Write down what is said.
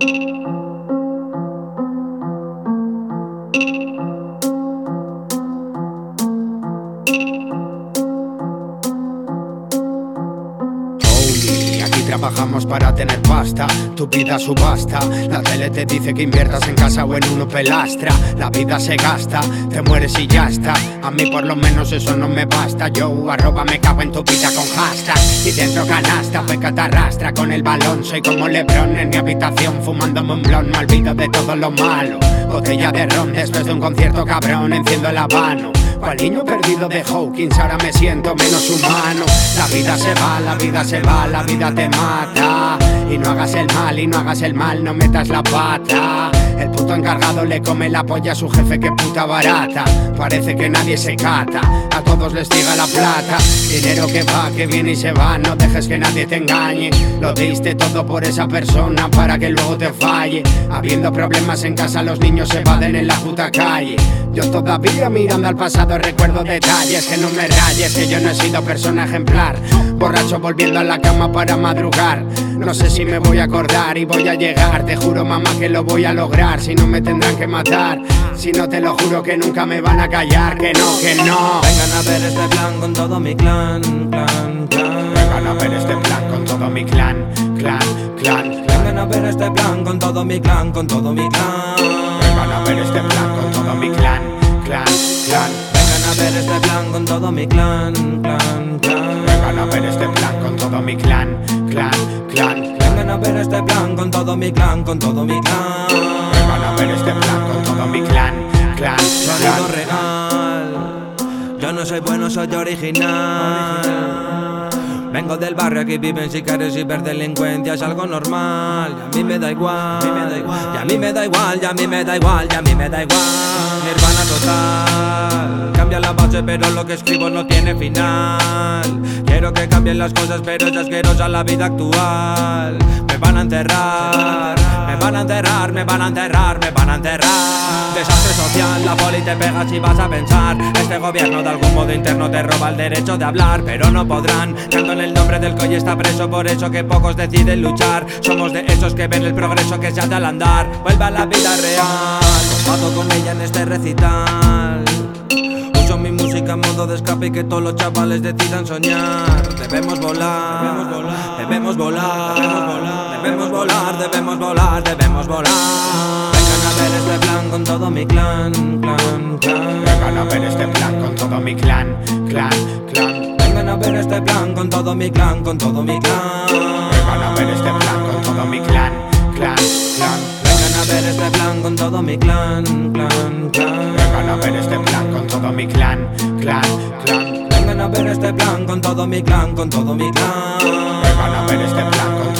thank you. Trabajamos para tener pasta, tu vida subasta. La tele te dice que inviertas en casa o en uno pelastra. La vida se gasta, te mueres y ya está. A mí por lo menos eso no me basta. Yo arroba me cago en tu vida con hashtag. Y dentro canasta, peca te con el balón. Soy como Lebron en mi habitación fumándome un blon. Me de todo lo malo. Botella de ron después de un concierto cabrón, enciendo el habano. Cual niño perdido de Hawkins, ahora me siento menos humano. La vida se va, la vida se va, la vida te mata. Y no hagas el mal, y no hagas el mal, no metas la pata. El puto encargado le come la polla a su jefe, que puta barata. Parece que nadie se cata, a todos les diga la plata. Dinero que va, que viene y se va, no dejes que nadie te engañe. Lo diste todo por esa persona para que luego te falle. Habiendo problemas en casa, los niños se evaden en la puta calle. Yo todavía mirando al pasado recuerdo detalles que no me rayes, que yo no he sido persona ejemplar. Borracho volviendo a la cama para madrugar. No sé si me voy a acordar y voy a llegar. Te juro, mamá, que lo voy a lograr. Si no me tendrán que matar. Si no te lo juro que nunca me van a callar. Que no, que no. Vengan a ver este plan con todo mi clan, clan, clan. Vengan a ver este plan con todo mi clan, clan, clan. Vengan a ver este plan con todo mi clan, con todo mi clan. Vengan a ver este plan con todo mi clan, clan, clan. Vengan a ver este plan con todo mi clan, clan, clan. Vengan a ver este plan con todo mi clan, clan, clan. Vengan a ver este plan con todo mi clan, con todo mi clan. Vengan a ver este plan con todo mi clan, clan, Sonido clan. real. Yo no soy bueno, soy original. Vengo del barrio, aquí viven sicarios y ver delincuencia es algo normal. Y a mí me da igual, y a mí me da igual, y a mí me da igual, y a mí me da igual. Nirvana total. Cambia la base, pero lo que escribo no tiene final. Las cosas, pero es asquerosa la vida actual. Me van a enterrar, me van a enterrar, me van a enterrar, me van a enterrar. Desastre social, la poli te pega si vas a pensar. Este gobierno de algún modo interno te roba el derecho de hablar, pero no podrán. Canto en el nombre del coy está preso, por eso que pocos deciden luchar. Somos de esos que ven el progreso que se hace al andar. Vuelve a la vida real, combato con ella en este recital. Música en modo de escape y que todos los chavales decidan soñar. Debemos volar, debemos volar, debemos volar, debemos volar, debemos volar. Vengan a ver este plan con todo mi clan, clan, clan. Vengan a ver este plan con todo mi clan, clan, clan. Vengan a ver este plan con todo mi clan, con todo mi clan. Vengan a ver este plan con todo mi clan, clan, clan. Vengan a ver este plan con todo mi clan, clan, clan. Vengan a ver este plan todo mi clan, clan, clan. Vengan a ver este plan con todo mi clan, con todo mi clan. Vengan a ver este plan con